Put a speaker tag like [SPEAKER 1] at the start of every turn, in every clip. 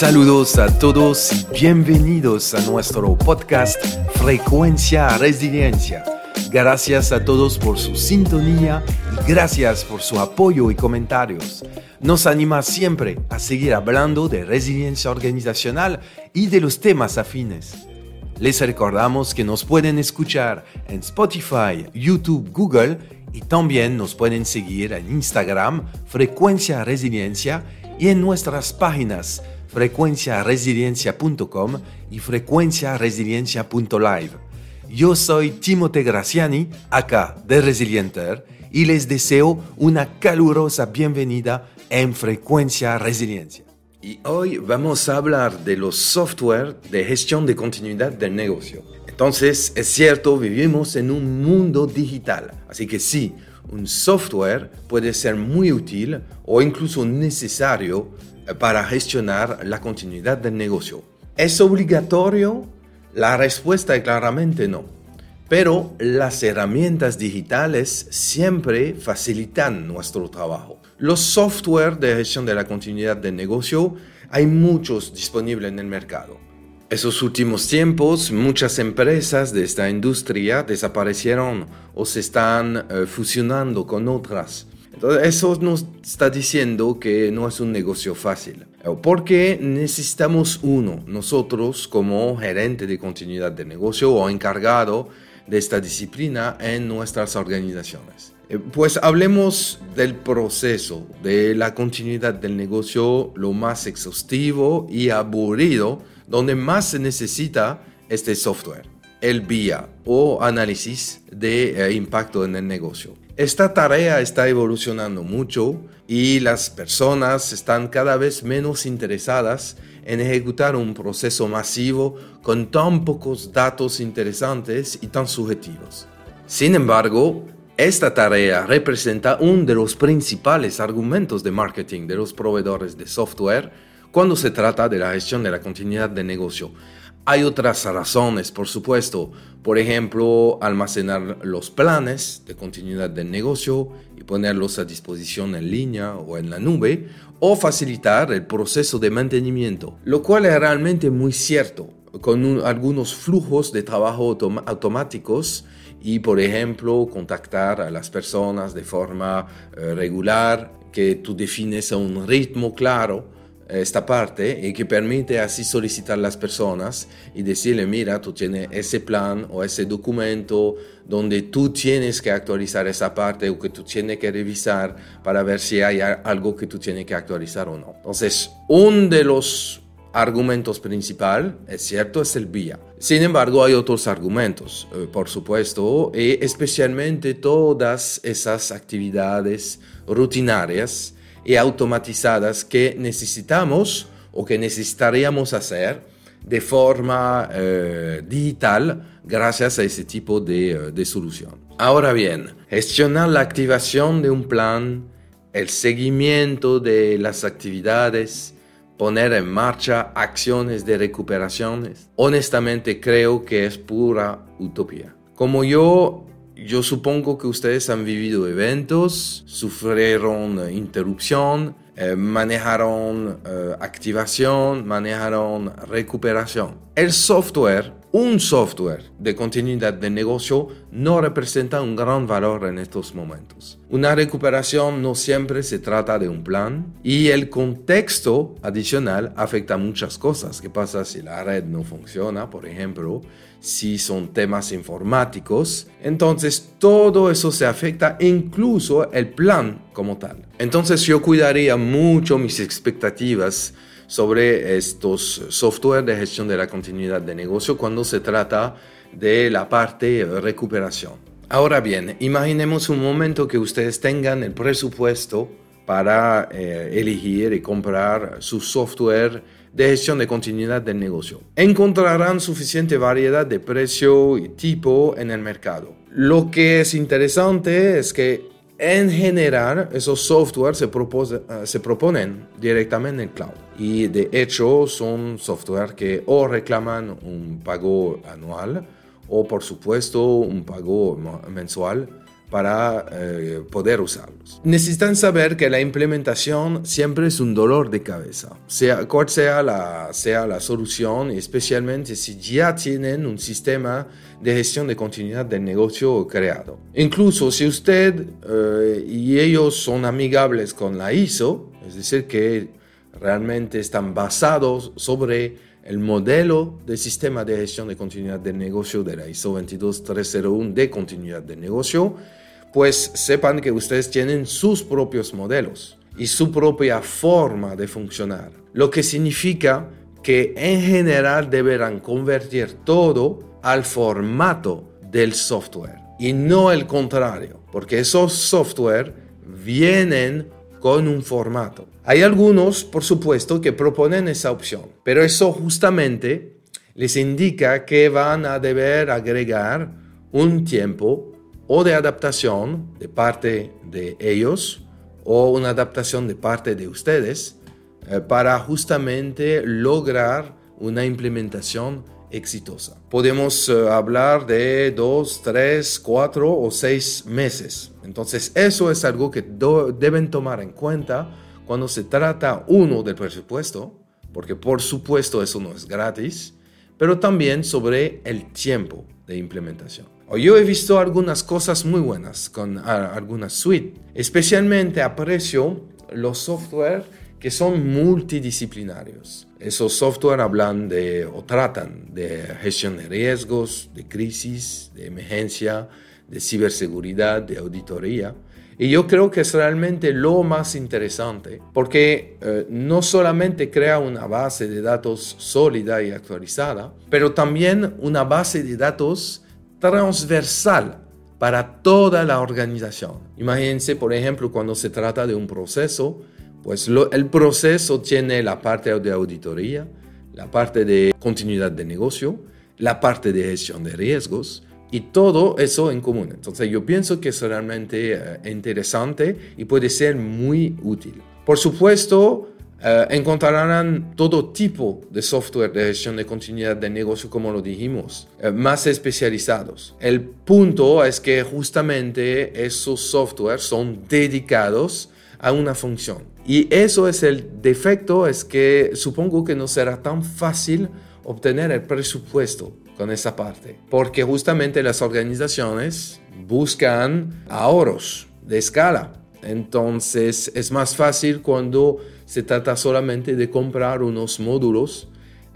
[SPEAKER 1] Saludos a todos y bienvenidos a nuestro podcast Frecuencia Resiliencia. Gracias a todos por su sintonía y gracias por su apoyo y comentarios. Nos anima siempre a seguir hablando de resiliencia organizacional y de los temas afines. Les recordamos que nos pueden escuchar en Spotify, YouTube, Google y también nos pueden seguir en Instagram, Frecuencia Resiliencia y en nuestras páginas frecuenciaresiliencia.com y frecuenciaresiliencia.live. Yo soy Timote Graciani, acá de Resilienter, y les deseo una calurosa bienvenida en Frecuencia Resiliencia. Y hoy vamos a hablar de los software de gestión de continuidad del negocio. Entonces, es cierto, vivimos en un mundo digital, así que sí, un software puede ser muy útil o incluso necesario para gestionar la continuidad del negocio. ¿Es obligatorio? La respuesta es claramente no. Pero las herramientas digitales siempre facilitan nuestro trabajo. Los software de gestión de la continuidad del negocio hay muchos disponibles en el mercado. Esos últimos tiempos, muchas empresas de esta industria desaparecieron o se están eh, fusionando con otras entonces, eso nos está diciendo que no es un negocio fácil. Porque necesitamos uno, nosotros como gerente de continuidad de negocio o encargado de esta disciplina en nuestras organizaciones. Eh, pues hablemos del proceso de la continuidad del negocio, lo más exhaustivo y aburrido, donde más se necesita este software, el BIA o análisis de eh, impacto en el negocio. Esta tarea está evolucionando mucho y las personas están cada vez menos interesadas en ejecutar un proceso masivo con tan pocos datos interesantes y tan subjetivos. Sin embargo, esta tarea representa uno de los principales argumentos de marketing de los proveedores de software cuando se trata de la gestión de la continuidad de negocio, hay otras razones, por supuesto. Por ejemplo, almacenar los planes de continuidad del negocio y ponerlos a disposición en línea o en la nube, o facilitar el proceso de mantenimiento, lo cual es realmente muy cierto, con algunos flujos de trabajo automáticos y, por ejemplo, contactar a las personas de forma eh, regular, que tú defines a un ritmo claro esta parte y que permite así solicitar a las personas y decirle, mira, tú tienes ese plan o ese documento donde tú tienes que actualizar esa parte o que tú tienes que revisar para ver si hay algo que tú tienes que actualizar o no. Entonces, uno de los argumentos principal, es cierto, es el vía. Sin embargo, hay otros argumentos, eh, por supuesto, y especialmente todas esas actividades rutinarias y automatizadas que necesitamos o que necesitaríamos hacer de forma eh, digital gracias a ese tipo de, eh, de solución. Ahora bien, gestionar la activación de un plan, el seguimiento de las actividades, poner en marcha acciones de recuperaciones, honestamente creo que es pura utopía. Como yo yo supongo que ustedes han vivido eventos, sufrieron interrupción, eh, manejaron eh, activación, manejaron recuperación. El software, un software de continuidad de negocio, no representa un gran valor en estos momentos. Una recuperación no siempre se trata de un plan y el contexto adicional afecta muchas cosas. ¿Qué pasa si la red no funciona, por ejemplo? Si son temas informáticos, entonces todo eso se afecta, incluso el plan como tal. Entonces yo cuidaría mucho mis expectativas sobre estos software de gestión de la continuidad de negocio cuando se trata de la parte recuperación. Ahora bien, imaginemos un momento que ustedes tengan el presupuesto para eh, elegir y comprar su software de gestión de continuidad del negocio. Encontrarán suficiente variedad de precio y tipo en el mercado. Lo que es interesante es que en general, esos software se, eh, proponen directamente en cloud. Y de hecho son software que o reclaman un pago anual o por supuesto un pago mensual para eh, poder usarlos. Necesitan saber que la implementación siempre es un dolor de cabeza, sea cual sea la, sea la solución, especialmente si ya tienen un sistema de gestión de continuidad del negocio creado. Incluso si usted eh, y ellos son amigables con la ISO, es decir, que realmente están basados sobre el modelo de sistema de gestión de continuidad del negocio de la ISO 22301 de continuidad del negocio, pues sepan que ustedes tienen sus propios modelos y su propia forma de funcionar, lo que significa que en general deberán convertir todo al formato del software y no el contrario, porque esos software vienen con un formato. Hay algunos, por supuesto, que proponen esa opción, pero eso justamente les indica que van a deber agregar un tiempo o de adaptación de parte de ellos o una adaptación de parte de ustedes eh, para justamente lograr una implementación exitosa. Podemos eh, hablar de dos, tres, cuatro o seis meses. Entonces eso es algo que deben tomar en cuenta cuando se trata uno del presupuesto, porque por supuesto eso no es gratis, pero también sobre el tiempo de implementación. Yo he visto algunas cosas muy buenas con algunas suites. Especialmente aprecio los software que son multidisciplinarios. Esos software hablan de o tratan de gestión de riesgos, de crisis, de emergencia, de ciberseguridad, de auditoría. Y yo creo que es realmente lo más interesante porque eh, no solamente crea una base de datos sólida y actualizada, pero también una base de datos transversal para toda la organización. Imagínense, por ejemplo, cuando se trata de un proceso, pues el proceso tiene la parte de auditoría, la parte de continuidad de negocio, la parte de gestión de riesgos y todo eso en común. Entonces yo pienso que es realmente eh, interesante y puede ser muy útil. Por supuesto, eh, encontrarán todo tipo de software de gestión de continuidad de negocio, como lo dijimos, eh, más especializados. El punto es que justamente esos software son dedicados a una función. Y eso es el defecto, es que supongo que no será tan fácil obtener el presupuesto con esa parte, porque justamente las organizaciones buscan ahorros de escala. Entonces es más fácil cuando se trata solamente de comprar unos módulos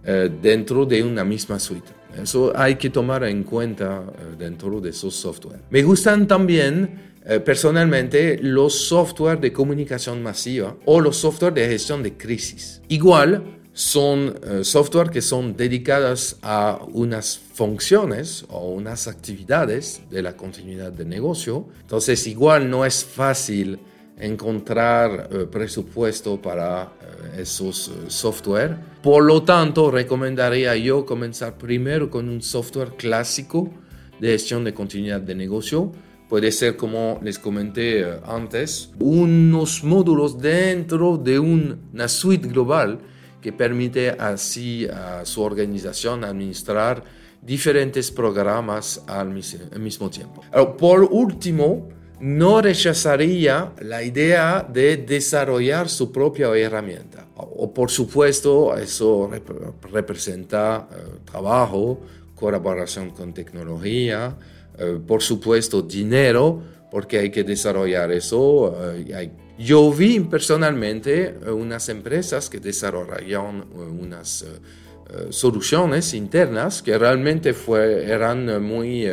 [SPEAKER 1] eh, dentro de una misma suite. Eso hay que tomar en cuenta eh, dentro de esos software. Me gustan también eh, personalmente los software de comunicación masiva o los software de gestión de crisis. Igual son software que son dedicadas a unas funciones o unas actividades de la continuidad de negocio. Entonces igual no es fácil encontrar eh, presupuesto para eh, esos eh, software. Por lo tanto, recomendaría yo comenzar primero con un software clásico de gestión de continuidad de negocio. Puede ser, como les comenté antes, unos módulos dentro de una suite global que permite así a su organización administrar diferentes programas al mismo tiempo. por último, no rechazaría la idea de desarrollar su propia herramienta. O, por supuesto, eso representa eh, trabajo, colaboración con tecnología, eh, por supuesto dinero, porque hay que desarrollar eso. Eh, yo vi personalmente unas empresas que desarrollaron unas soluciones internas que realmente eran muy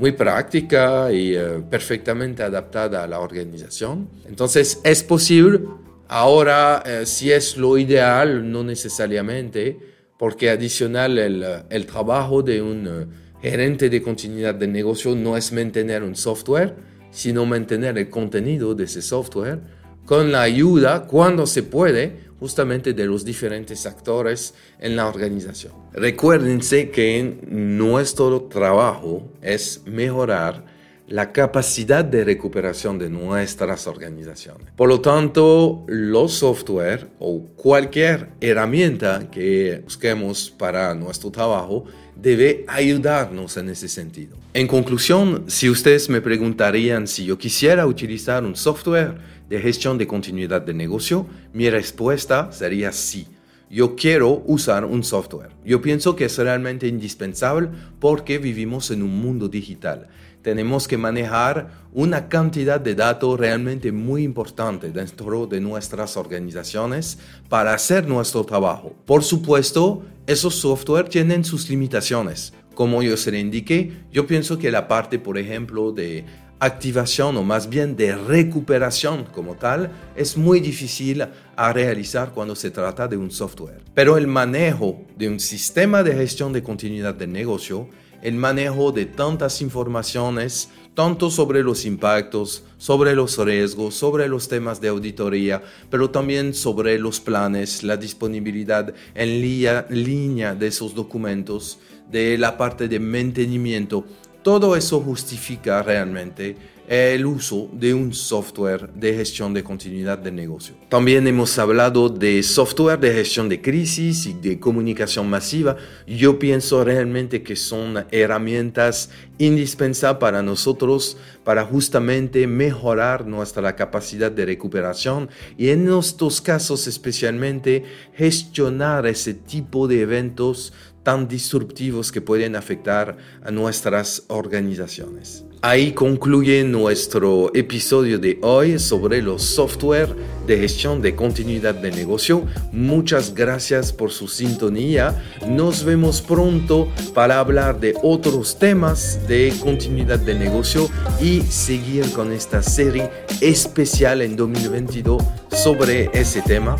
[SPEAKER 1] muy práctica y eh, perfectamente adaptada a la organización. Entonces es posible, ahora eh, si es lo ideal, no necesariamente, porque adicional el, el trabajo de un eh, gerente de continuidad de negocio no es mantener un software, sino mantener el contenido de ese software con la ayuda, cuando se puede, justamente de los diferentes actores en la organización. Recuérdense que nuestro trabajo es mejorar la capacidad de recuperación de nuestras organizaciones. Por lo tanto, los software o cualquier herramienta que busquemos para nuestro trabajo debe ayudarnos en ese sentido. En conclusión, si ustedes me preguntarían si yo quisiera utilizar un software de gestión de continuidad de negocio, mi respuesta sería sí yo quiero usar un software. Yo pienso que es realmente indispensable porque vivimos en un mundo digital. Tenemos que manejar una cantidad de datos realmente muy importante dentro de nuestras organizaciones para hacer nuestro trabajo. Por supuesto, esos software tienen sus limitaciones. Como yo se le indiqué, yo pienso que la parte, por ejemplo, de activación o más bien de recuperación como tal es muy difícil a realizar cuando se trata de un software. Pero el manejo de un sistema de gestión de continuidad de negocio, el manejo de tantas informaciones, tanto sobre los impactos, sobre los riesgos, sobre los temas de auditoría, pero también sobre los planes, la disponibilidad en línea de esos documentos, de la parte de mantenimiento, todo eso justifica realmente el uso de un software de gestión de continuidad de negocio. También hemos hablado de software de gestión de crisis y de comunicación masiva. Yo pienso realmente que son herramientas indispensables para nosotros para justamente mejorar nuestra capacidad de recuperación y en estos casos especialmente gestionar ese tipo de eventos tan disruptivos que pueden afectar a nuestras organizaciones. Ahí concluye nuestro episodio de hoy sobre los software de gestión de continuidad de negocio. Muchas gracias por su sintonía. Nos vemos pronto para hablar de otros temas de continuidad de negocio y seguir con esta serie especial en 2022 sobre ese tema.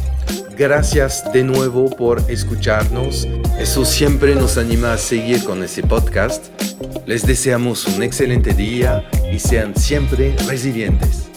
[SPEAKER 1] Gracias de nuevo por escucharnos. Eso siempre nos anima a seguir con ese podcast. Les deseamos un excelente día y sean siempre resilientes.